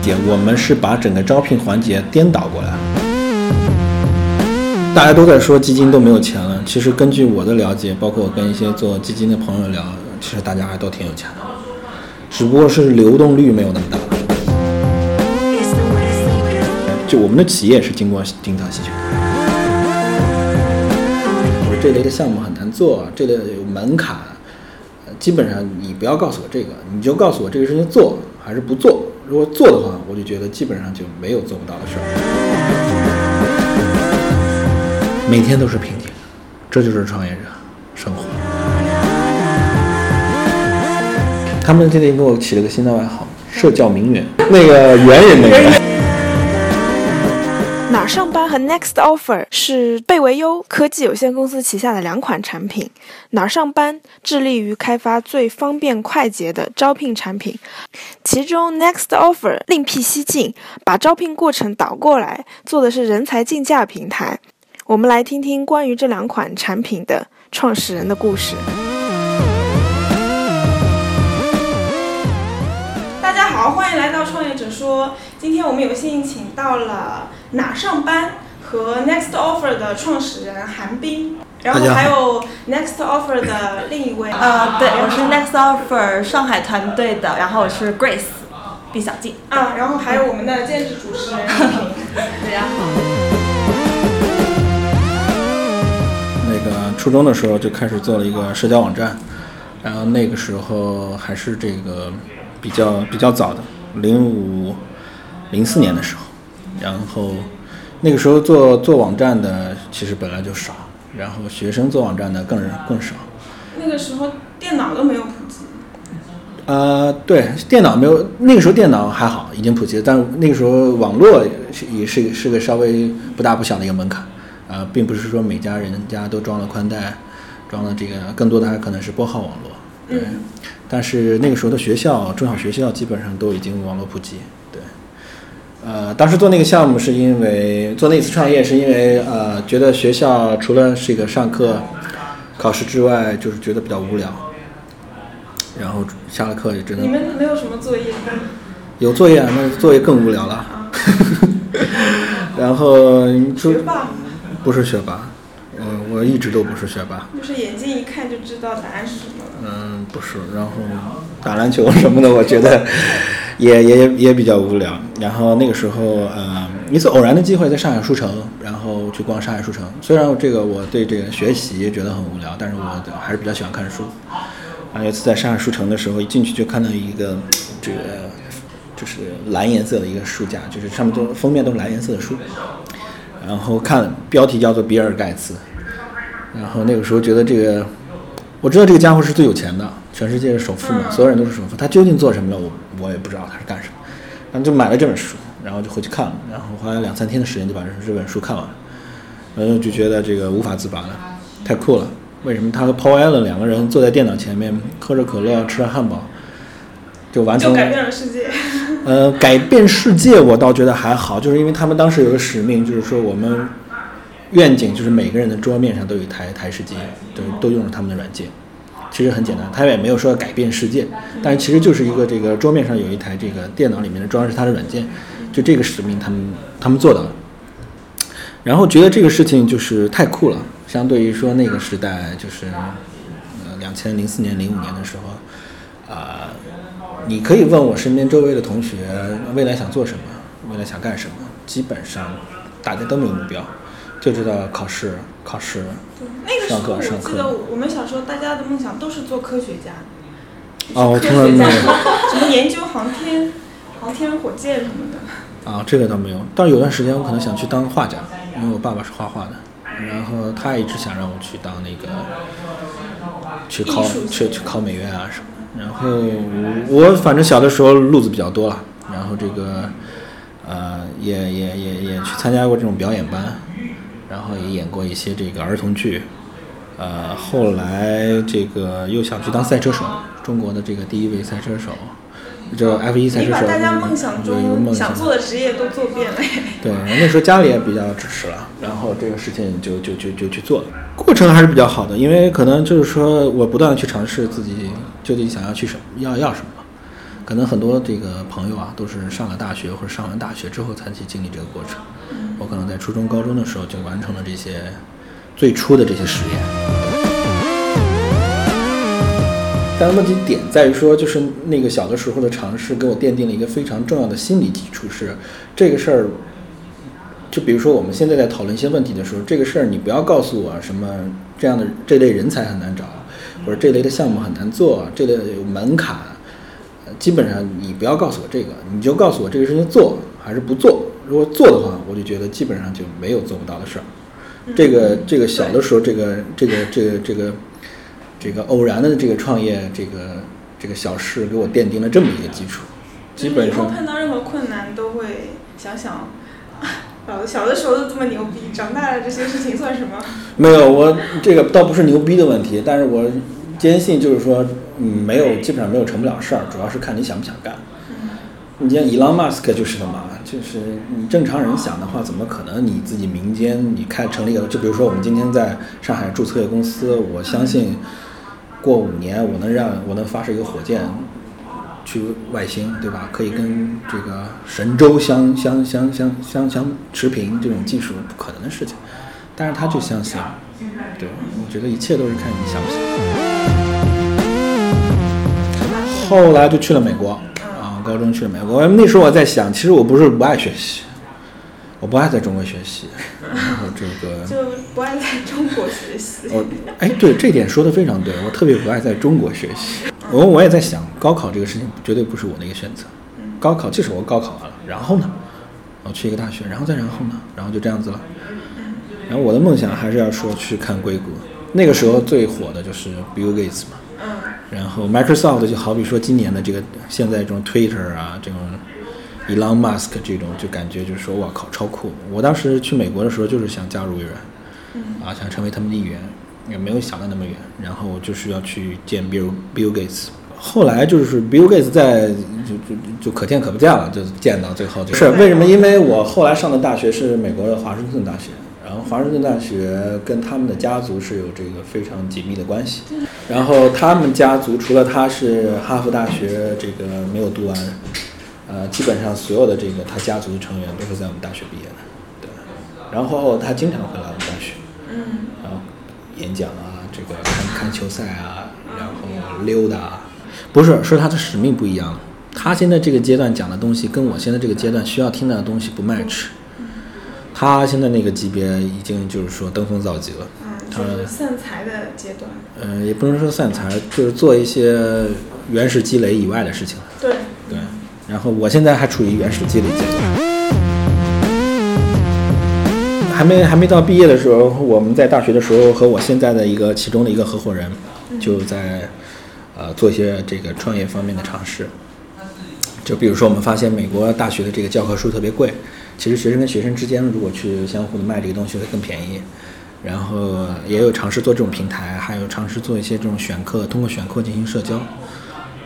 节，我们是把整个招聘环节颠倒过来。大家都在说基金都没有钱了，其实根据我的了解，包括我跟一些做基金的朋友聊，其实大家还都挺有钱的，只不过是流动率没有那么大。就我们的企业是经过精挑细选。我说这类的项目很难做，这类有门槛，基本上你不要告诉我这个，你就告诉我这个事情做还是不做。如果做的话，我就觉得基本上就没有做不到的事儿。每天都是瓶颈，这就是创业者生活。他们今天给我起了个新的外号“社交名媛”，那个圆人那个。哪上和 Next Offer 是贝维优科技有限公司旗下的两款产品。哪儿上班致力于开发最方便快捷的招聘产品，其中 Next Offer 另辟蹊径，把招聘过程倒过来，做的是人才竞价平台。我们来听听关于这两款产品的创始人的故事。大家好，欢迎来到创业者说。今天我们有幸请到了哪上班和 Next Offer 的创始人韩冰，然后还有 Next Offer 的另一位呃，对，我是 Next Offer 上海团队的，然后我是 Grace 毕小静。啊，然后还有我们的兼职主持人李平。大家好。那个初中的时候就开始做了一个社交网站，然后那个时候还是这个比较比较早的，零五零四年的时候，然后那个时候做做网站的其实本来就少，然后学生做网站的更是更少。那个时候电脑都没有普及。呃，对，电脑没有，那个时候电脑还好，已经普及了，但那个时候网络是也是是个稍微不大不小的一个门槛，啊、并不是说每家人家都装了宽带，装了这个，更多的还可能是拨号网络，对。嗯但是那个时候的学校，中小学校基本上都已经网络普及，呃，当时做那个项目是因为做那次创业，是因为呃觉得学校除了是一个上课、考试之外，就是觉得比较无聊。然后下了课也只能你们没有什么作业？有作业啊，那作业更无聊了。然后就学霸吗不是学霸，我，我一直都不是学霸，就是眼睛一看就知道答案是什么了。嗯，不是。然后打篮球什么的，我觉得也也也也比较无聊。然后那个时候，呃，一次偶然的机会在上海书城，然后去逛上海书城。虽然这个我对这个学习觉得很无聊，但是我还是比较喜欢看书。啊，有一次在上海书城的时候，一进去就看到一个这个就是蓝颜色的一个书架，就是上面都封面都是蓝颜色的书。然后看标题叫做比尔盖茨，然后那个时候觉得这个，我知道这个家伙是最有钱的，全世界首富嘛，所有人都是首富。他究竟做什么了？我我也不知道他是干什么。然后就买了这本书，然后就回去看了，然后花了两三天的时间就把这这本书看完了，然后就觉得这个无法自拔了，太酷了。为什么他和 Paul Allen 两个人坐在电脑前面，喝着可乐，吃着汉堡，就完成就改变了世界。呃，改变世界我倒觉得还好，就是因为他们当时有个使命，就是说我们愿景就是每个人的桌面上都有一台台式机，都都用了他们的软件。其实很简单，他也没有说要改变世界，但是其实就是一个这个桌面上有一台这个电脑里面的装的是他的软件，就这个使命他们他们做到了。然后觉得这个事情就是太酷了，相对于说那个时代，就是呃两千零四年零五年的时候，啊、你可以问我身边周围的同学未来想做什么，未来想干什么，基本上大家都没有目标，就知道考试、考试。那个时候上课上课我记得我们小时候大家的梦想都是做科学家，哦，我科从来没有学家什么研究航天、航天火箭什么的。啊，这个倒没有。但是有段时间我可能想去当画家，因为我爸爸是画画的，然后他一直想让我去当那个去考去去考美院啊什么的。然后我反正小的时候路子比较多了，然后这个呃也也也也去参加过这种表演班，然后也演过一些这个儿童剧。呃，后来这个又想去当赛车手，中国的这个第一位赛车手，这 F 一赛车手。把大家梦想有一个梦想中想做的职业都做遍了。对，那时候家里也比较支持了，然后这个事情就就就就去做了，过程还是比较好的，因为可能就是说我不断的去尝试自己究竟想要去什么，要要什么，可能很多这个朋友啊，都是上了大学或者上完大学之后才去经历这个过程。我可能在初中、高中的时候就完成了这些最初的这些实验。但问题点在于说，就是那个小的时候的尝试给我奠定了一个非常重要的心理基础，是这个事儿。就比如说我们现在在讨论一些问题的时候，这个事儿你不要告诉我什么这样的这类人才很难找，或者这类的项目很难做，这类有门槛。基本上你不要告诉我这个，你就告诉我这个事情做还是不做。如果做的话，我就觉得基本上就没有做不到的事儿。这个这个小的时候，这个这个这个这个这个偶然的这个创业，这个这个小事给我奠定了这么一个基础。基本上碰到任何困难都会想想，老小的时候都这么牛逼，长大了这些事情算什么？没有，我这个倒不是牛逼的问题，但是我坚信就是说，嗯，没有基本上没有成不了事儿，主要是看你想不想干。你像伊朗马斯克就是的嘛，就是你正常人想的话，怎么可能你自己民间你开成立一个？就比如说我们今天在上海注册一个公司，我相信过五年我能让我能发射一个火箭去外星，对吧？可以跟这个神舟相相相相相相持平，这种技术不可能的事情。但是他就相信，对我觉得一切都是看你想不想。后来就去了美国啊。高中去了美国，那时候我在想，其实我不是不爱学习，我不爱在中国学习，然后这个就不爱在中国学习。我哎，对，这点说的非常对，我特别不爱在中国学习。我我也在想，高考这个事情绝对不是我的一个选择。高考即使我高考完了，然后呢，我去一个大学，然后再然后呢，然后就这样子了。然后我的梦想还是要说去看硅谷。那个时候最火的就是 Bill Gates 嘛。然后 Microsoft 就好比说今年的这个现在这种 Twitter 啊，这种 Elon Musk 这种，就感觉就是说，哇靠，超酷！我当时去美国的时候就是想加入微软，啊，想成为他们的一员，也没有想到那么远。然后就是要去见 Bill Bill Gates。后来就是 Bill Gates 在就就就可见可不见了，就见到最后就是为什么？因为我后来上的大学是美国的华盛顿大学。然后华盛顿大学跟他们的家族是有这个非常紧密的关系。然后他们家族除了他是哈佛大学这个没有读完，呃，基本上所有的这个他家族的成员都是在我们大学毕业的。对。然后他经常会来我们大学，嗯，然后演讲啊，这个看看球赛啊，然后溜达。不是，是他的使命不一样。他现在这个阶段讲的东西跟我现在这个阶段需要听到的东西不 match。他现在那个级别已经就是说登峰造极了，嗯，就是散财的阶段。嗯，也不能说散财，就是做一些原始积累以外的事情。对对。然后我现在还处于原始积累阶段，还没还没到毕业的时候，我们在大学的时候和我现在的一个其中的一个合伙人，就在呃做一些这个创业方面的尝试。就比如说，我们发现美国大学的这个教科书特别贵。其实学生跟学生之间，如果去相互的卖这个东西会更便宜，然后也有尝试做这种平台，还有尝试做一些这种选课，通过选课进行社交。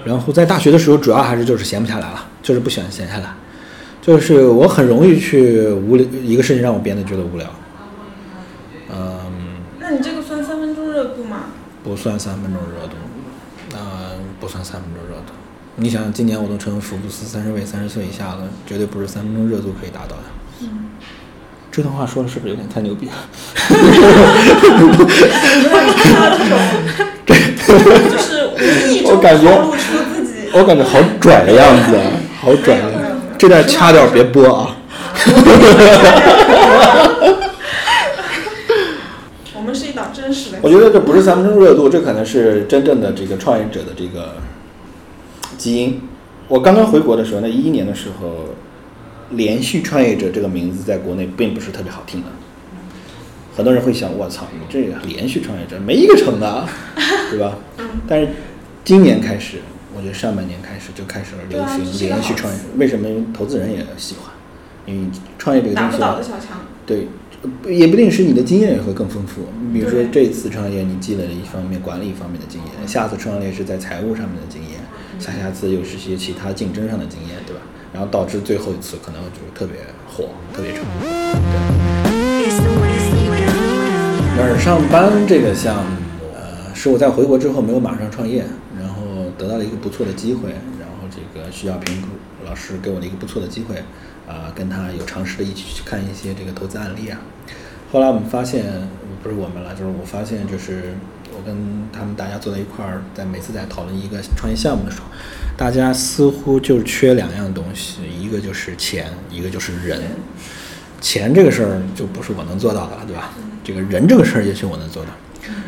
然后在大学的时候，主要还是就是闲不下来了，就是不喜欢闲下来，就是我很容易去无聊一个事情让我变得觉得无聊。嗯。那你这个算三分钟热度吗？不算三分钟热度，嗯，不算三分钟热度。你想，今年我都成福布斯三十位三十岁以下了，绝对不是三分钟热度可以达到的。嗯，这段话说的是不是有点太牛逼了？就是无意中透露出自己，我感觉好拽的样子，好拽。这段掐掉，别播啊！我们是一档真实的。我觉得这不是三分钟热度，这可能是真正的这个创业者的这个。基因，我刚刚回国的时候，那一一年的时候，连续创业者这个名字在国内并不是特别好听的，很多人会想，我操，你这个连续创业者没一个成的，对吧？但是今年开始，我觉得上半年开始就开始了流行连续创业，为什么？因为投资人也喜欢，因为创业这个东西，对。也不定是你的经验也会更丰富。比如说这次创业，你积累了一方面管理方面的经验；下次创业是在财务上面的经验；下下次又是些其他竞争上的经验，对吧？然后导致最后一次可能就特别火，特别成功。哪儿上班这个项目，呃，是我在回国之后没有马上创业，然后得到了一个不错的机会，然后这个徐小平老师给我的一个不错的机会，啊、跟他有尝试的一起去看一些这个投资案例啊。后来我们发现，不是我们了，就是我发现，就是我跟他们大家坐在一块儿，在每次在讨论一个创业项目的时候，大家似乎就缺两样东西，一个就是钱，一个就是人。钱这个事儿就不是我能做到的了，对吧？这个人这个事儿也许我能做到。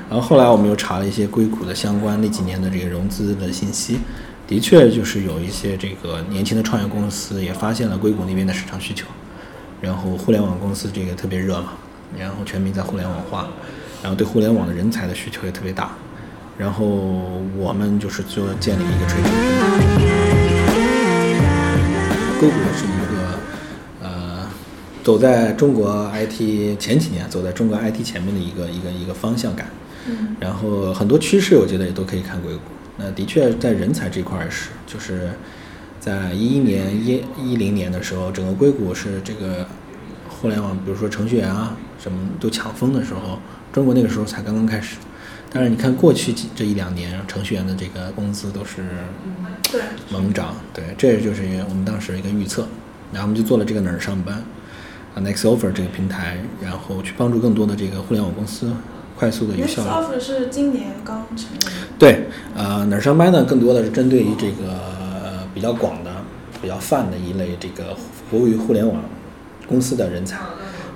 然后后来我们又查了一些硅谷的相关那几年的这个融资的信息，的确就是有一些这个年轻的创业公司也发现了硅谷那边的市场需求，然后互联网公司这个特别热嘛，然后全民在互联网化，然后对互联网的人才的需求也特别大，然后我们就是做建立一个垂直。硅谷是一个呃，走在中国 IT 前几年走在中国 IT 前面的一个一个一个方向感。嗯然后很多趋势，我觉得也都可以看硅谷。那的确在人才这块儿是，就是在一一年、一一零年的时候，整个硅谷是这个互联网，比如说程序员啊什么都抢疯的时候，中国那个时候才刚刚开始。但是你看过去几这一两年，程序员的这个工资都是，猛涨，对，这也就是我们当时一个预测，然后我们就做了这个哪儿上班啊 Next Offer 这个平台，然后去帮助更多的这个互联网公司快速的有 Next 效的 Offer 是今年刚成立。对，呃，哪儿上班呢？更多的是针对于这个、呃、比较广的、比较泛的一类这个服务于互联网公司的人才。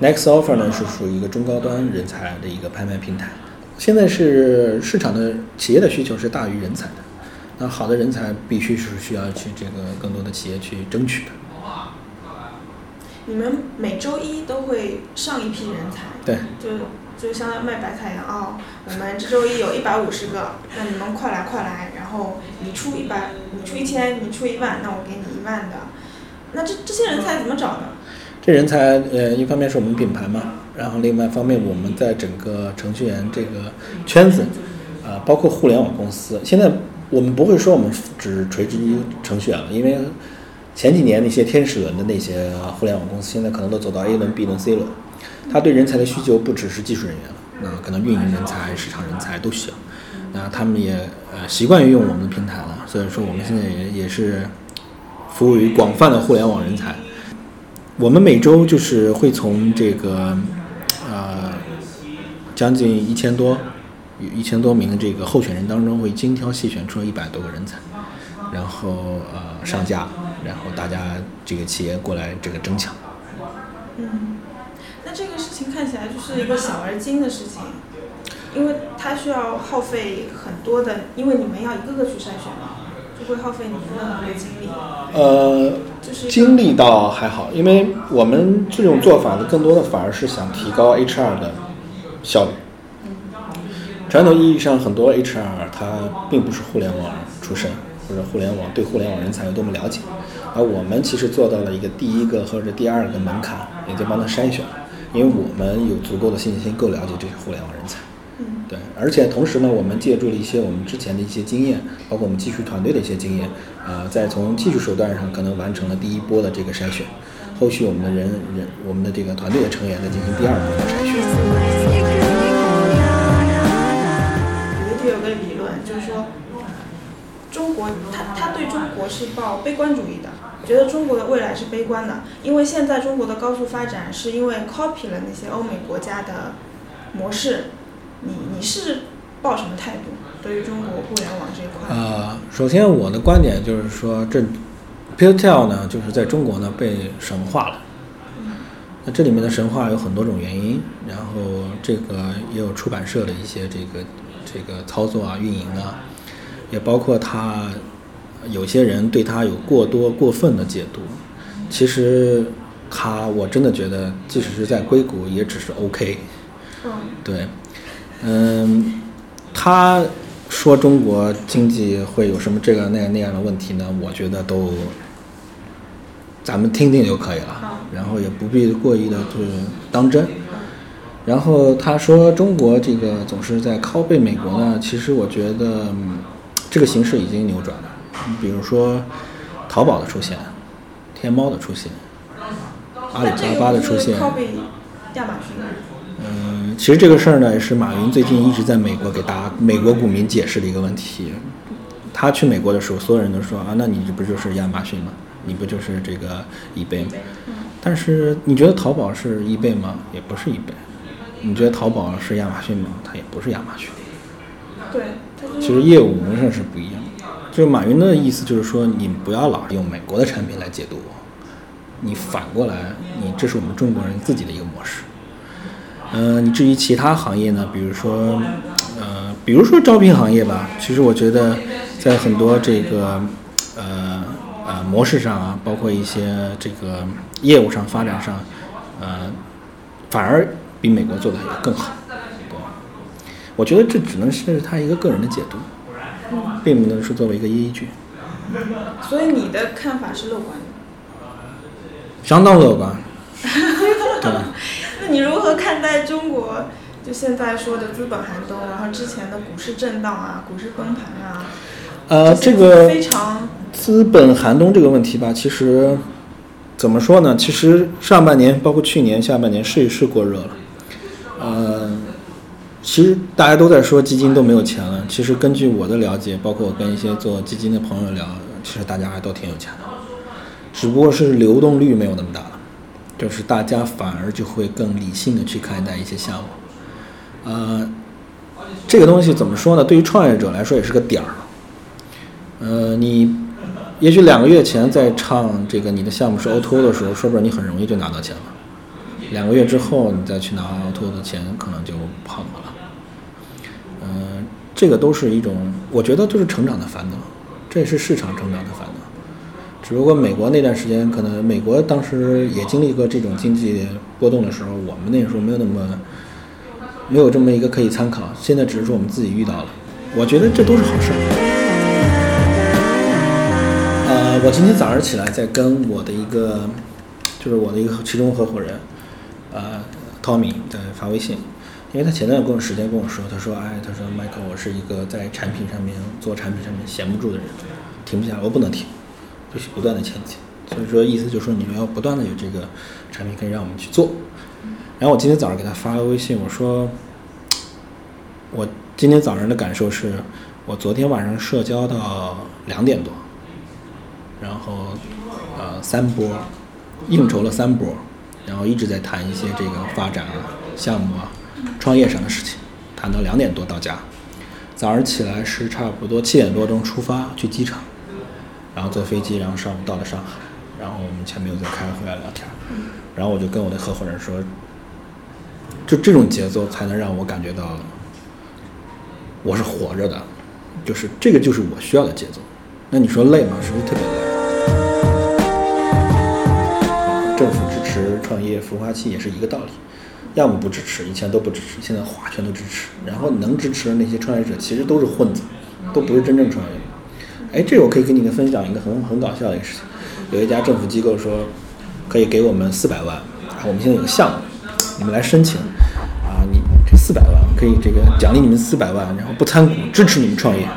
Next Offer 呢是属于一个中高端人才的一个拍卖平台。现在是市场的企业的需求是大于人才的，那好的人才必须是需要去这个更多的企业去争取的。你们每周一都会上一批人才，对，就就相当于卖白菜一样哦。我们这周一有一百五十个，那你们快来快来，然后你出一百，你出一千，你出一万，那我给你一万的。那这这些人才怎么找呢？这人才，呃，一方面是我们品牌嘛，然后另外一方面我们在整个程序员这个圈子，啊、包括互联网公司，现在我们不会说我们只垂直于程序员了，因为前几年那些天使轮的那些互联网公司，现在可能都走到 A 轮、B 轮、C 轮，他对人才的需求不只是技术人员了，那可能运营人才、市场人才都需要，那他们也呃习惯于用我们的平台了，所以说我们现在也也是服务于广泛的互联网人才。我们每周就是会从这个呃将近一千多一千多名的这个候选人当中，会精挑细选出一百多个人才，然后呃上架，然后大家这个企业过来这个争抢。嗯，那这个事情看起来就是一个小而精的事情，因为它需要耗费很多的，因为你们要一个个去筛选嘛，就会耗费你们的很多精力。呃，就是精力倒还好，因为我们这种做法呢，更多的反而是想提高 HR 的效率。传统意义上，很多 HR 他并不是互联网出身，或者互联网对互联网人才有多么了解，而我们其实做到了一个第一个或者第二个门槛，也就帮他筛选，因为我们有足够的信心，够了解这些互联网人才。嗯对，而且同时呢，我们借助了一些我们之前的一些经验，包括我们技术团队的一些经验，呃，在从技术手段上可能完成了第一波的这个筛选，后续我们的人人我们的这个团队的成员再进行第二波的筛选。有一就有个理论，就是说，中国他他对中国是抱悲观主义的，觉得中国的未来是悲观的，因为现在中国的高速发展是因为 copy 了那些欧美国家的模式。你你是抱什么态度？对于中国互联网这一块？呃，首先我的观点就是说，这 p i l t e l 呢，就是在中国呢被神化了。那这里面的神话有很多种原因，然后这个也有出版社的一些这个这个操作啊、运营啊，也包括他有些人对他有过多过分的解读。其实他我真的觉得，即使是在硅谷，也只是 OK。嗯对，嗯，他说中国经济会有什么这个那样那样的问题呢？我觉得都咱们听听就可以了，然后也不必过于的去当真。然后他说中国这个总是在拷贝美国呢，其实我觉得、嗯这个形势已经扭转了。比如说淘宝的出现，天猫的出现，阿里巴巴的出现，亚马逊吗？嗯，其实这个事儿呢，也是马云最近一直在美国给大家美国股民解释的一个问题。他去美国的时候，所有人都说啊，那你这不就是亚马逊吗？你不就是这个易贝吗？但是你觉得淘宝是 eBay 吗？也不是 eBay。你觉得淘宝是亚马逊吗？它也不是亚马逊。对，其实业务模式是不一样的。就是马云的意思就是说，你不要老用美国的产品来解读我，你反过来，你这是我们中国人自己的一个模式。嗯、你至于其他行业呢，比如说，呃，比如说招聘行业吧，其实我觉得在很多这个呃呃模式上啊，包括一些这个业务上发展上，呃，反而比美国做的也更好。对，我觉得这只能是他一个个人的解读，并不能是作为一个依据。所以你的看法是乐观的。相当乐观，对吧？那你如何看待中国就现在说的资本寒冬，然后之前的股市震荡啊、股市崩盘啊？呃，这个非常资本寒冬这个问题吧，其实怎么说呢？其实上半年，包括去年下半年，是是过热了。呃，其实大家都在说基金都没有钱了。其实根据我的了解，包括我跟一些做基金的朋友聊，其实大家还都挺有钱的，只不过是流动率没有那么大了，就是大家反而就会更理性的去看待一些项目。呃，这个东西怎么说呢？对于创业者来说也是个点儿。呃，你也许两个月前在唱这个你的项目是 O2O 的时候，说不定你很容易就拿到钱了。两个月之后，你再去拿 O2O 的钱，可能就不好拿了。嗯、这个都是一种，我觉得就是成长的烦恼，这也是市场成长的烦恼。只不过美国那段时间，可能美国当时也经历过这种经济波动的时候，我们那时候没有那么没有这么一个可以参考。现在只是说我们自己遇到了，我觉得这都是好事。呃，我今天早上起来在跟我的一个，就是我的一个其中合伙人，呃，Tommy 在发微信，因为他前段跟我时间跟我说，他说，哎，他说 Michael，我是一个在产品上面做产品上面闲不住的人，停不下来，我不能停，必须不断的前进。所以说，意思就是说你们要不断的有这个产品可以让我们去做。然后我今天早上给他发了微信，我说，我今天早上的感受是，我昨天晚上社交到两点多，然后呃三波，应酬了三波，然后一直在谈一些这个发展啊、项目啊、创业上的事情，谈到两点多到家。早上起来是差不多七点多钟出发去机场，然后坐飞机，然后上午到了上海，然后我们前面又在开会啊聊天，然后我就跟我的合伙人说，就这种节奏才能让我感觉到我是活着的，就是这个就是我需要的节奏。那你说累吗？是不是特别累？业孵化器也是一个道理，要么不支持，以前都不支持，现在哗全都支持。然后能支持的那些创业者其实都是混子，都不是真正创业。哎，这个我可以跟你们分享一个很很搞笑的一个事情。有一家政府机构说可以给我们四百万，然后我们现在有个项目，你们来申请啊，你这四百万可以这个奖励你们四百万，然后不参股，支持你们创业。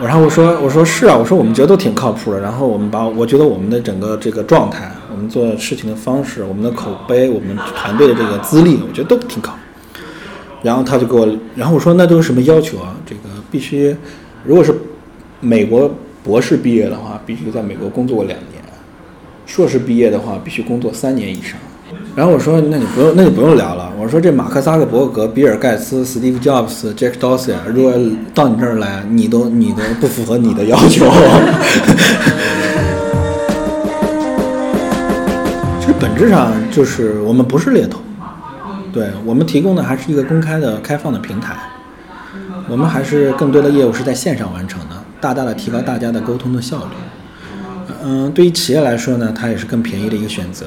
我然后我说我说是啊，我说我们觉得都挺靠谱的。然后我们把我觉得我们的整个这个状态，我们做事情的方式，我们的口碑，我们团队的这个资历，我觉得都挺高。然后他就给我，然后我说那都是什么要求啊？这个必须，如果是美国博士毕业的话，必须在美国工作过两年；硕士毕业的话，必须工作三年以上。然后我说，那你不用，那你不用聊了。我说这马克扎克伯格、比尔盖茨、史蒂夫· Jobs、Jack Dorsey，如果到你这儿来，你都你都不符合你的要求。本质上就是我们不是猎头，对我们提供的还是一个公开的、开放的平台。我们还是更多的业务是在线上完成的，大大的提高大家的沟通的效率。嗯，对于企业来说呢，它也是更便宜的一个选择。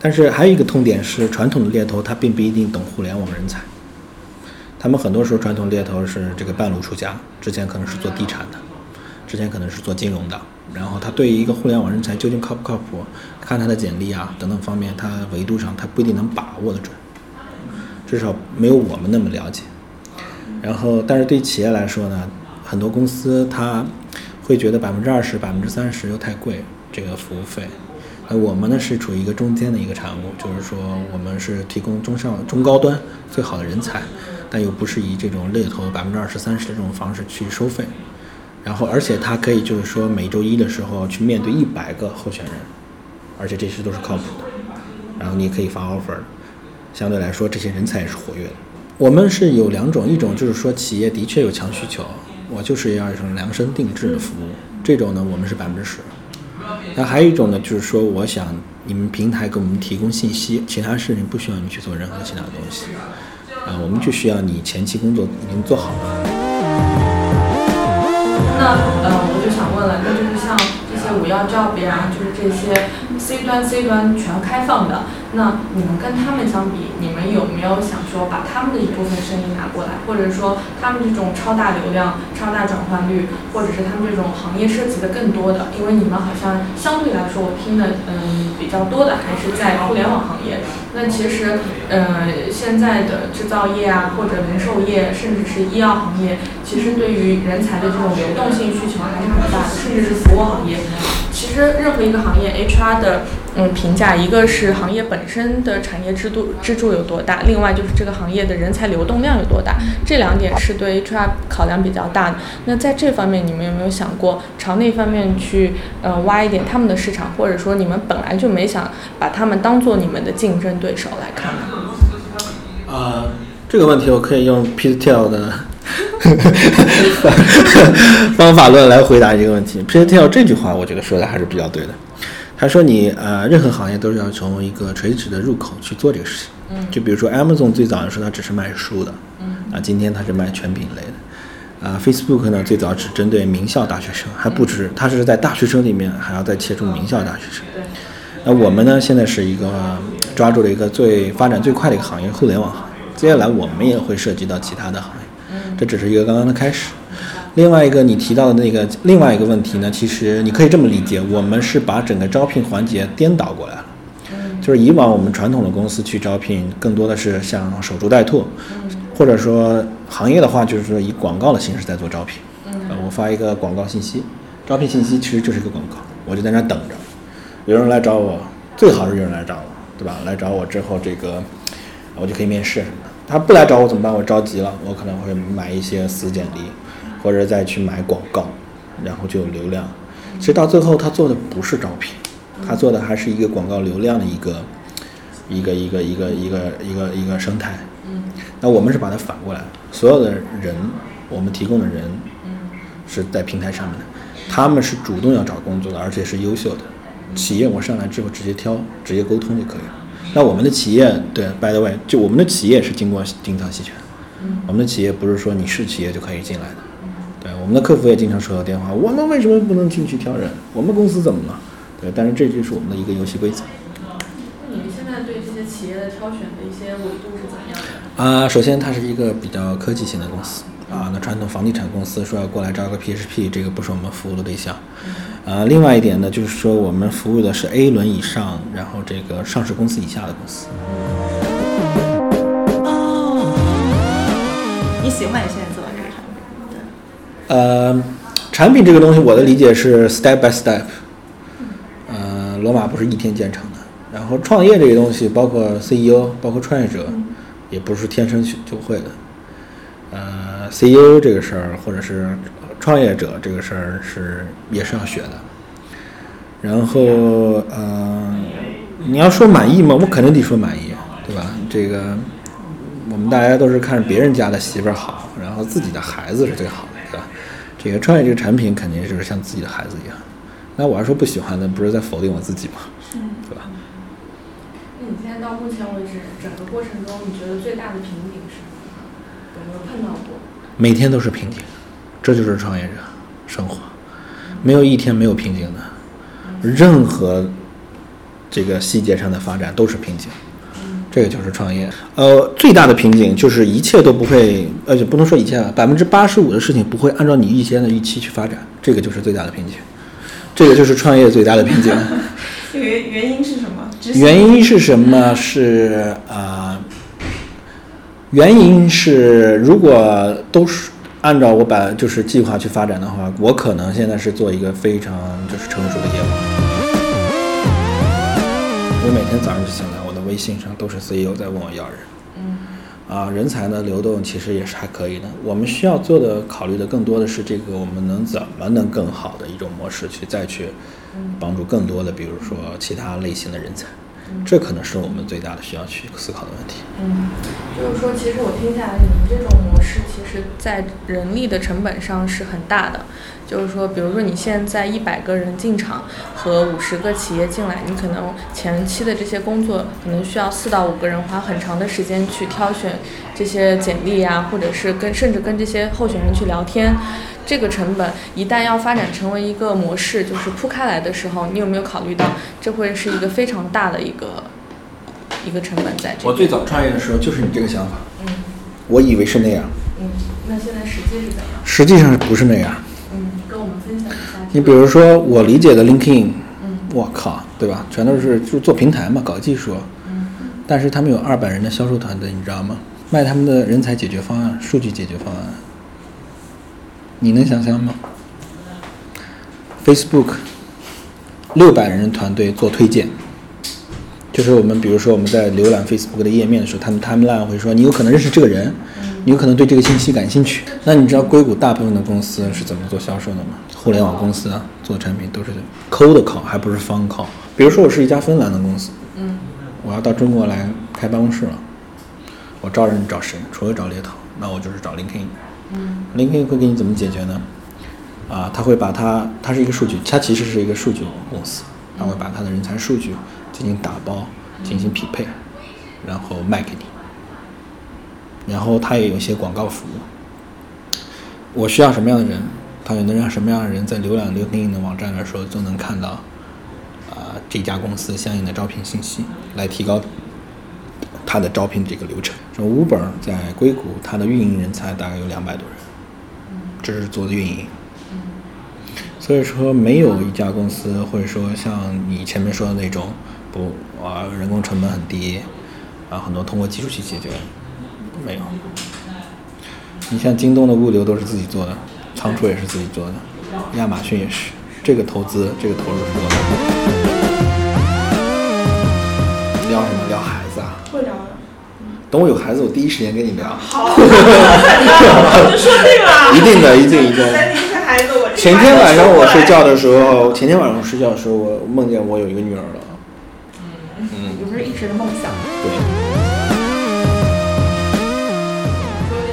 但是还有一个痛点是，传统的猎头他并不一定懂互联网人才。他们很多时候传统猎头是这个半路出家，之前可能是做地产的，之前可能是做金融的，然后他对于一个互联网人才究竟靠不靠谱，看他的简历啊等等方面，他维度上他不一定能把握得准，至少没有我们那么了解。然后，但是对企业来说呢，很多公司他会觉得百分之二十、百分之三十又太贵，这个服务费。那我们呢是处于一个中间的一个产物，就是说我们是提供中上、中高端最好的人才，但又不是以这种猎头百分之二十、三十的这种方式去收费。然后而且他可以就是说每周一的时候去面对一百个候选人，而且这些都是靠谱的，然后你可以发 offer，相对来说这些人才也是活跃的。我们是有两种，一种就是说企业的确有强需求，我就是要一种量身定制的服务，这种呢我们是百分之十。那还有一种呢，就是说我想你们平台给我们提供信息，其他事情不需要你去做任何其他东西，啊，我们就需要你前期工作已经做好了。那呃，我就想问了，那就是像这些五幺 job 呀，就是这些 C 端 C 端全开放的，那你们跟他们相比，你们有没有想说把他们的一部分生意拿过来，或者说他们这种超大流量、超大转换率，或者是他们这种行业涉及的更多的？因为你们好像相对来说，我听的嗯比较多的还是在互联网行业。那其实呃现在的制造业啊，或者零售业，甚至是医药行业，其实对于人才的这种流动性需求还是很大的，甚至是服务行业。其实任何一个行业 HR 的嗯评价，一个是行业本身的产业制度支柱有多大，另外就是这个行业的人才流动量有多大，这两点是对 HR 考量比较大的。那在这方面，你们有没有想过朝那方面去呃挖一点他们的市场，或者说你们本来就没想把他们当做你们的竞争对手来看呢？呃，这个问题我可以用 Peter Thiel 的 方法论来回答这个问题。Peter Thiel 这句话，我觉得说的还是比较对的。他说你呃，任何行业都是要从一个垂直的入口去做这个事情。嗯就比如说 Amazon 最早的时候它只是卖书的，嗯啊，今天它是卖全品类的。啊，Facebook 呢最早只针对名校大学生，还不止，它是在大学生里面还要再切出名校大学生。对，那我们呢，现在是一个抓住了一个最发展最快的一个行业——互联网行业。接下来我们也会涉及到其他的行业，这只是一个刚刚的开始。另外一个你提到的那个另外一个问题呢，其实你可以这么理解，我们是把整个招聘环节颠倒过来了。就是以往我们传统的公司去招聘，更多的是像守株待兔，或者说行业的话，就是说以广告的形式在做招聘。呃，我发一个广告信息，招聘信息其实就是一个广告，我就在那等着，有人来找我，最好是有人来找我，对吧？来找我之后，这个我就可以面试。他不来找我怎么办？我着急了，我可能会买一些死简历，或者再去买广告，然后就有流量。其实到最后，他做的不是招聘，他做的还是一个广告流量的一个一个一个一个一个一个一个生态。嗯那我们是把它反过来，所有的人，我们提供的人嗯是在平台上面的，他们是主动要找工作的，而且是优秀的。企业我上来之后直接挑，直接沟通就可以了。那我们的企业，对，by the way，就我们的企业是经过精挑细选，我们的企业不是说你是企业就可以进来的。对，我们的客服也经常收到电话，我们为什么不能进去挑人？我们公司怎么了？对，但是这就是我们的一个游戏规则。那你们现在对这些企业的挑选的一些维度是怎么样的？啊，首先它是一个比较科技型的公司啊，那传统房地产公司说要过来招个 PHP，这个不是我们服务的对象。呃，另外一点呢，就是说我们服务的是 A 轮以上，然后这个上市公司以下的公司。你喜欢你现在做的这个产品？对，呃，产品这个东西，我的理解是 step by step。呃，罗马不是一天建成的。然后创业这个东西，包括 CEO，包括创业者，也不是天生就就会的。呃，CEO 这个事儿，或者是创业者这个事儿，是也是要学的。然后，呃，你要说满意吗？我肯定得说满意，对吧？这个我们大家都是看着别人家的媳妇儿好，然后自己的孩子是最好的，对吧？这个创业这个产品肯定就是像自己的孩子一样。那我要说不喜欢的，不是在否定我自己吗？对吧？那你现在到目前为止，整个过程中，你觉得最大的瓶颈是什么？有没有碰到过？每天都是瓶颈，这就是创业者生活，没有一天没有瓶颈的，任何这个细节上的发展都是瓶颈，这个就是创业。呃，最大的瓶颈就是一切都不会，而且不能说一切吧，百分之八十五的事情不会按照你预先的预期去发展，这个就是最大的瓶颈，这个就是创业最大的瓶颈。原 原因是什么？原因是什么？是啊、原因是如果都是按照我把就是计划去发展的话，我可能现在是做一个非常就是成熟的业务。我每天早上就醒来，我的微信上都是 CEO 在问我要人。嗯啊，啊，人才的流动其实也是还可以的。我们需要做的、考虑的更多的是这个，我们能怎么能更好的一种模式去再去帮助更多的，比如说其他类型的人才，这可能是我们最大的需要去思考的问题。嗯，就是说，其实我听下来，你们这种模式，其实在人力的成本上是很大的。就是说，比如说你现在一百个人进场和五十个企业进来，你可能前期的这些工作可能需要四到五个人花很长的时间去挑选这些简历呀，或者是跟甚至跟这些候选人去聊天。这个成本一旦要发展成为一个模式，就是铺开来的时候，你有没有考虑到这会是一个非常大的一个一个成本在这？我最早创业的时候就是你这个想法，嗯我以为是那样，嗯，那现在实际是怎样？实际上不是那样。嗯，跟我们分享一下。你比如说我理解的 LinkedIn，嗯我靠，对吧？全都是就是做平台嘛，搞技术。嗯但是他们有二百人的销售团队，你知道吗？卖他们的人才解决方案、数据解决方案，你能想象吗？Facebook 六百人团队做推荐，就是我们比如说我们在浏览 Facebook 的页面的时候，他们 timeline 会说你有可能认识这个人，你有可能对这个信息感兴趣。那你知道硅谷大部分的公司是怎么做销售的吗？互联网公司啊，做产品都是 cold call，还不是 phone call。比如说我是一家芬兰的公司，嗯我要到中国来开办公室了，我招人找谁？除了找猎头，那我就是找 LinkedIn。嗯 LinkedIn 会给你怎么解决呢？啊，他会把它，它是一个数据，它其实是一个数据公司，他会把他的人才数据进行打包、进行匹配，然后卖给你。然后它也有一些广告服务。我需要什么样的人，它也能让什么样的人在浏览 LinkedIn 的网站的时候都能看到，啊、这家公司相应的招聘信息，来提高它的招聘这个流程。说 Uber 在硅谷，它的运营人才大概有两百多人，这是做的运营。所以说，没有一家公司会说像你前面说的那种，不啊，人工成本很低，啊，很多通过技术去解决，没有。你像京东的物流都是自己做的，仓储也是自己做的，亚马逊也是，这个投资，这个投入是多大？聊什么？聊海？等我有孩子，我第一时间跟你聊。好，我就说这个。一定的，一定一定。等你生孩子，我前天晚上我睡觉的时候，前天晚上睡觉的时候，我梦见我有一个女儿了。嗯，有没有一直的梦想？对。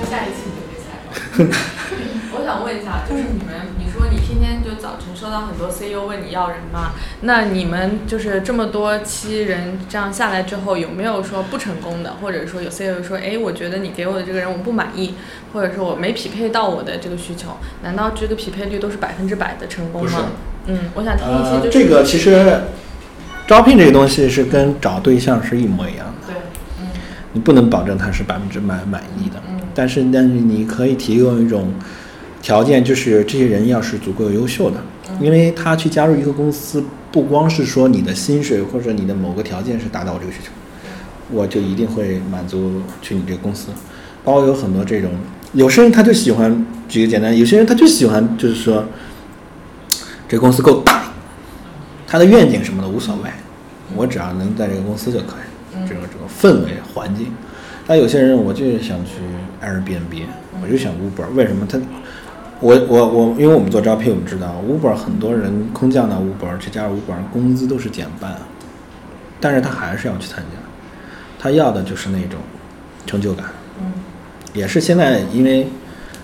下一期你就可以采访。我想问一下，就是你们，天天就早晨收到很多 CEO 问你要人嘛？那你们就是这么多期人这样下来之后，有没有说不成功的，或者说有 CEO 说，哎，我觉得你给我的这个人我不满意，或者说我没匹配到我的这个需求？难道这个匹配率都是百分之百的成功吗？嗯，我想听一些呃，就是、这个其实招聘这个东西是跟找对象是一模一样的，对，嗯你不能保证他是百分之百满意的。嗯但是，但是你可以提供一种条件，就是这些人要是足够优秀的，因为他去加入一个公司，不光是说你的薪水或者你的某个条件是达到我这个需求，我就一定会满足去你这个公司。包括有很多这种，有些人他就喜欢，举个简单，有些人他就喜欢，就是说这公司够大，他的愿景什么的无所谓，我只要能在这个公司就可以，这种这种氛围环境。但有些人我就是想去 Airbnb，我就想 Uber，为什么他？我我我，因为我们做招聘，我们知道 Uber 很多人空降到 Uber 去加入 Uber，工资都是减半，但是他还是要去参加，他要的就是那种成就感。嗯也是现在，因为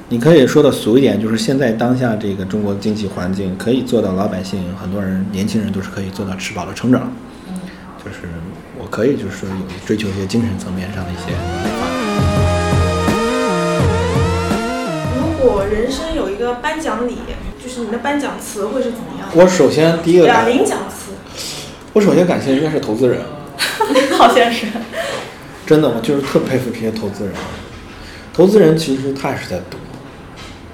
你可以说的俗一点，就是现在当下这个中国经济环境可以做到老百姓，很多人年轻人都是可以做到吃饱了撑着。嗯就是我可以就是说有追求一些精神层面上的一些如果人生有一个颁奖礼，就是你的颁奖词会是怎么样？我首先第一个对啊，感，领奖词，我首先感谢应该是投资人，好像是。真的，我就是特佩服这些投资人。投资人其实他也是在赌，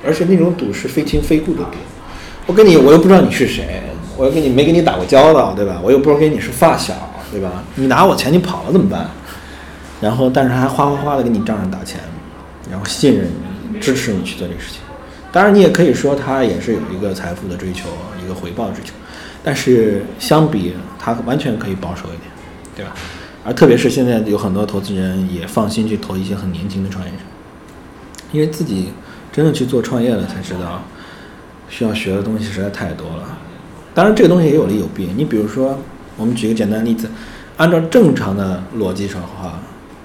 而且那种赌是非亲非故的赌。我跟你，我又不知道你是谁，我又跟你没跟你打过交道，对吧？我又不知道跟你是发小，对吧？你拿我钱你跑了怎么办？然后，但是还哗哗哗的给你账上打钱，然后信任你，支持你去做这个事情。当然，你也可以说他也是有一个财富的追求，一个回报追求，但是相比他完全可以保守一点，对吧？而特别是现在有很多投资人也放心去投一些很年轻的创业者，因为自己真的去做创业了才知道，需要学的东西实在太多了。当然，这个东西也有利有弊。你比如说，我们举个简单例子，按照正常的逻辑上的话，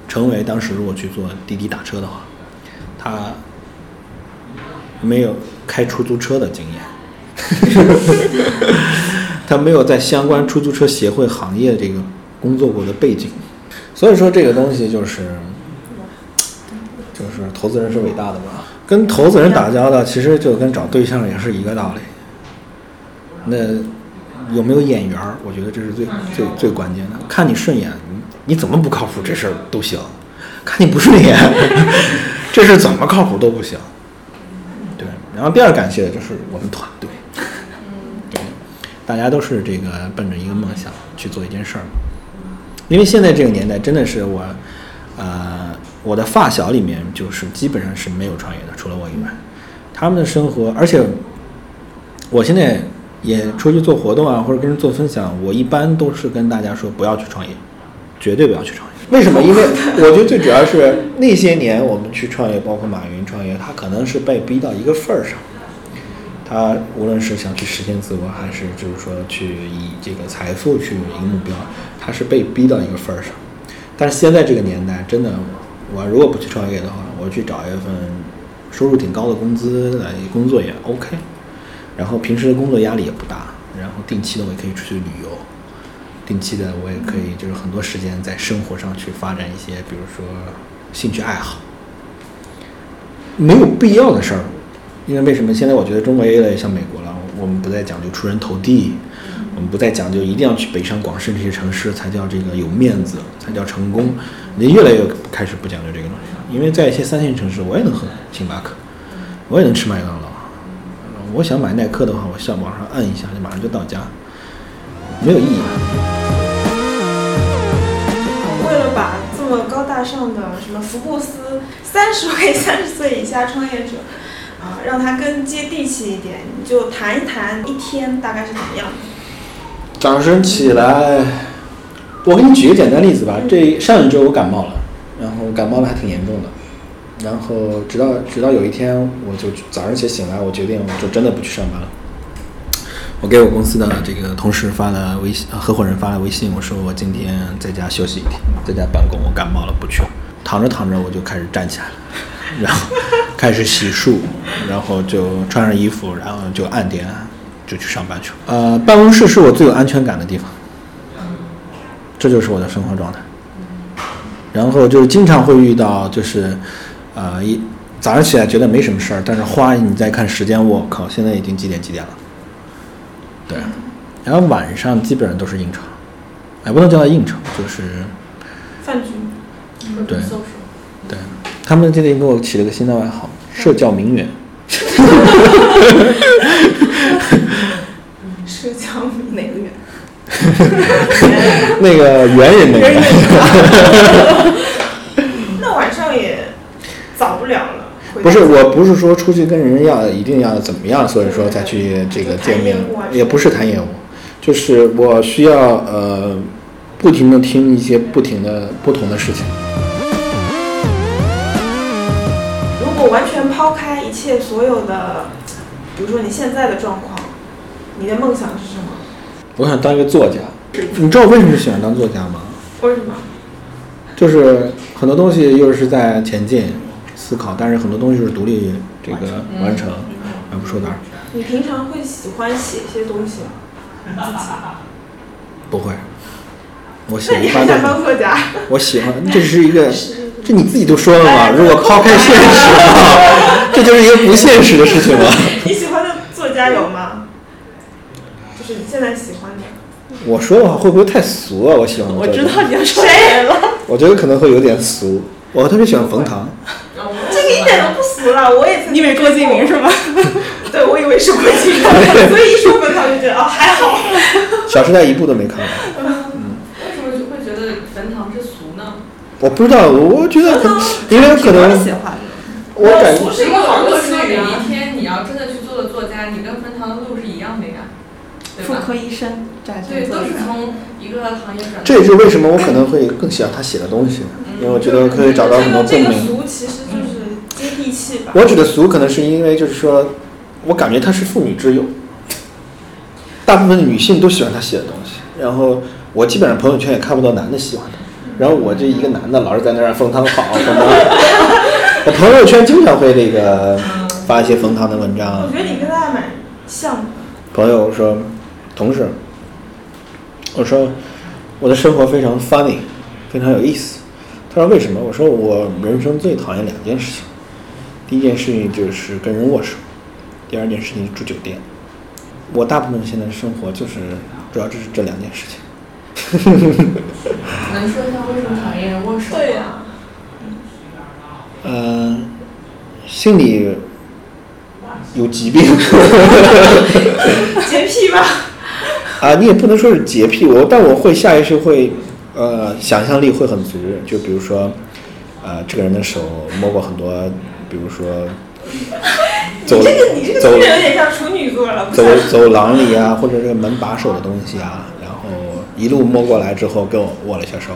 陈伟当时如果去做滴滴打车的话，他没有开出租车的经验，他没有在相关出租车协会行业这个工作过的背景，所以说这个东西就是，就是投资人是伟大的嘛，跟投资人打交道其实就跟找对象也是一个道理。那有没有眼缘儿？我觉得这是最最最关键的。看你顺眼，你怎么不靠谱这事儿都行；看你不顺眼，这事儿怎么靠谱都不行。对，然后第二感谢的就是我们团队，对，大家都是这个奔着一个梦想去做一件事儿。因为现在这个年代真的是我，呃，我的发小里面就是基本上是没有创业的，除了我以外，他们的生活，而且我现在也出去做活动啊，或者跟人做分享，我一般都是跟大家说不要去创业，绝对不要去创业。为什么？因 为我觉得最主要是那些年我们去创业，包括马云创业，他可能是被逼到一个份儿上。他无论是想去实现自我，还是就是说去以这个财富去一个目标，他是被逼到一个份儿上。但是现在这个年代，真的，我如果不去创业的话，我去找一份收入挺高的工资来工作也 OK，然后平时的工作压力也不大，然后定期的我也可以出去旅游，定期的我也可以就是很多时间在生活上去发展一些，比如说兴趣爱好，没有必要的事儿。因为为什么现在我觉得中国越来越像美国了？我们不再讲究出人头地，我们不再讲究一定要去北上广深这些城市才叫这个有面子，才叫成功。人越来越开始不讲究这个东西了。因为在一些三线城市，我也能喝星巴克，我也能吃麦当劳。我想买耐克的话，我上网上摁一下，就马上就到家，没有意义。么高大上的什么福布斯三十位三十岁以下创业者，啊，让他更接地气一点，你就谈一谈一天大概是怎么样的。早晨起来，我给你举个简单例子吧。这上一周我感冒了，然后感冒的还挺严重的，然后直到直到有一天，我就早上起来醒来，我决定我就真的不去上班了。我给我公司的这个同事发了微信，合伙人发了微信，我说我今天在家休息一天，在家办公，我感冒了不去了。躺着躺着我就开始站起来了，然后开始洗漱，然后就穿上衣服，然后就按点就去上班去了。呃，办公室是我最有安全感的地方，这就是我的生活状态。然后就是经常会遇到，就是呃一早上起来觉得没什么事儿，但是哗你再看时间，我靠，现在已经几点几点了？对，然后晚上基本上都是应酬，哎，不能叫他应酬，就是饭局，对。对，他们今天给我起了个新的外号“社交名媛”。社交哪个远？那个猿人那个，那晚上也早不了了。回不是，我不是说出去跟人要一定要怎么样，所以说再去这个见面也不是谈业务，就是我需要呃不停的听一些不停的不同的事情。如果完全抛开一切所有的，比如说你现在的状况，你的梦想是什么？我想当一个作家，你知道我为什么喜欢当作家吗？为什么？就是很多东西又是在前进思考，但是很多东西是独立这个完成，而不说哪儿你平常会喜欢写一些东西吗？你自己？不会。我那写一般都当作家？我喜欢，这是一个，这你自己都说了嘛。如果抛开现实，这就是一个不现实的事情了。你喜欢的作家有吗？就是你现在喜欢的。我说的话会不会太俗啊？我喜欢我知道你要说谁了。我觉得可能会有点俗。我特别喜欢冯唐，这个一点都不俗了，我也曾经你以为郭敬明是吗？对，我以为是郭敬明，所以一说冯唐就觉得哦还好。《小时代》一部都没看过。为什么就会觉得冯唐是俗呢？我不知道，我觉得可，因为可能。我感不是一个好如果说词语啊有一天你要真的去做了作家，你跟冯唐的路是一样的呀，对吧？科医生转对，都是。从一个行业转。这也是为什么我可能会更喜欢他写的东西，因为我觉得可以找到很多这个共鸣。俗其实气吧。我指的俗，可能是因为就是说，我感觉她是妇女之友，大部分的女性都喜欢他写的东西。然后我基本上朋友圈也看不到男的喜欢他，然后我这一个男的老是在那儿冯唐好，冯唐好，我朋友圈经常会这个发一些冯唐的文章我。觉得你跟他还蛮像的。朋友说，同事，我说我的生活非常 funny，非常有意思。他说为什么？我说我人生最讨厌两件事情，第一件事情就是跟人握手，第二件事情住酒店。我大部分现在生活就是主要就是这两件事情。能说一下为什么讨厌人握手？对呀、嗯、心里有疾病。洁癖吧。啊，你也不能说是洁癖，我但我会下意识会，呃，想象力会很足。就比如说，呃，这个人的手摸过很多，比如说 走你这个你这个有点像处女座了，走走廊里啊，或者这个门把手的东西啊，然后一路摸过来之后跟我握了一下手，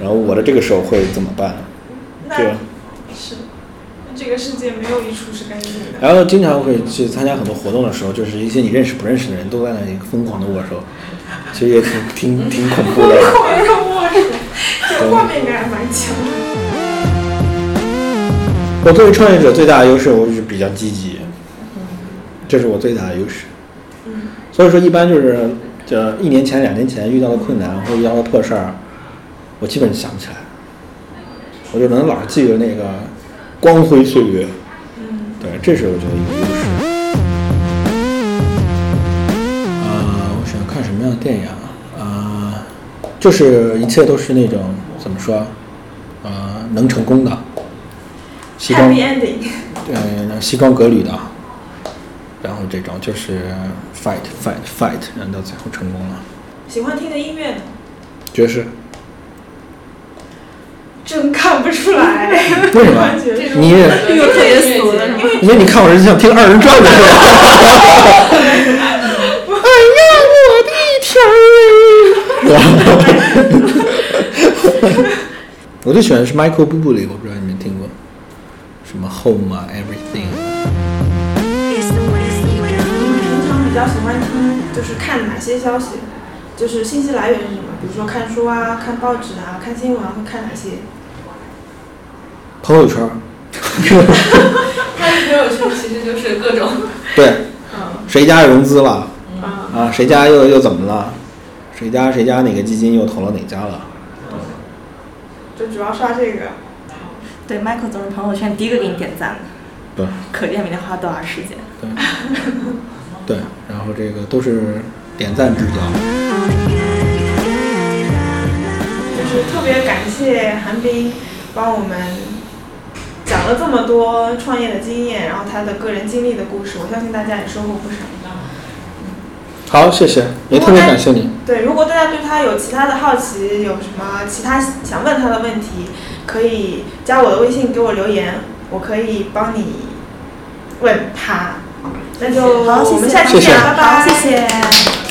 然后我的这个手会怎么办？那这是这个世界没有一处是干净的。然后经常会去参加很多活动的时候，就是一些你认识不认识的人都在那里疯狂的握手，其实也挺挺挺恐怖的。后面又握手，这个画面感还蛮强的。我作为创业者最大的优势，我就是比较积极，这是我最大的优势。所以说，一般就是这一年前、两年前遇到的困难或者遇到的破事儿，我基本想不起来，我就能老是记着那个光辉岁月。对，这是我觉得一个优势。啊、我想看什么样的电影啊？啊、就是一切都是那种怎么说，呃，能成功的，西装。呃，西装革履的，然后这种就是 fight fight fight，然后到最后成功了。喜欢听的音乐呢？爵士，真看不出来。为什么你因为因为你看我是像听二人转的是吧？哎呀，我的一条鱼！我最喜欢的是 Michael Bublé，我不知道你们听过，什么 Home 啊，Everything。平常比较喜欢听，就是看哪些消息，就是信息来源是什么？比如说看书啊、看报纸啊、看新闻啊，会看哪些？朋友圈儿，他的朋友圈其实就是各种，对，嗯谁家融资了啊，啊？谁家又又怎么了？谁家谁家哪个基金又投了哪家了？就主要刷这个。对，Michael 总是朋友圈第一个给你点赞的，对可见每天花多少时间。对 对，然后这个都是点赞之交。就是特别感谢韩冰帮我们讲了这么多创业的经验，然后他的个人经历的故事，我相信大家也收获不少。好，谢谢，也特别感谢你。对，如果大家对他有其他的好奇，有什么其他想问他的问题，可以加我的微信给我留言，我可以帮你问他。那就好，谢谢，我们下期谢谢见，拜拜。谢谢。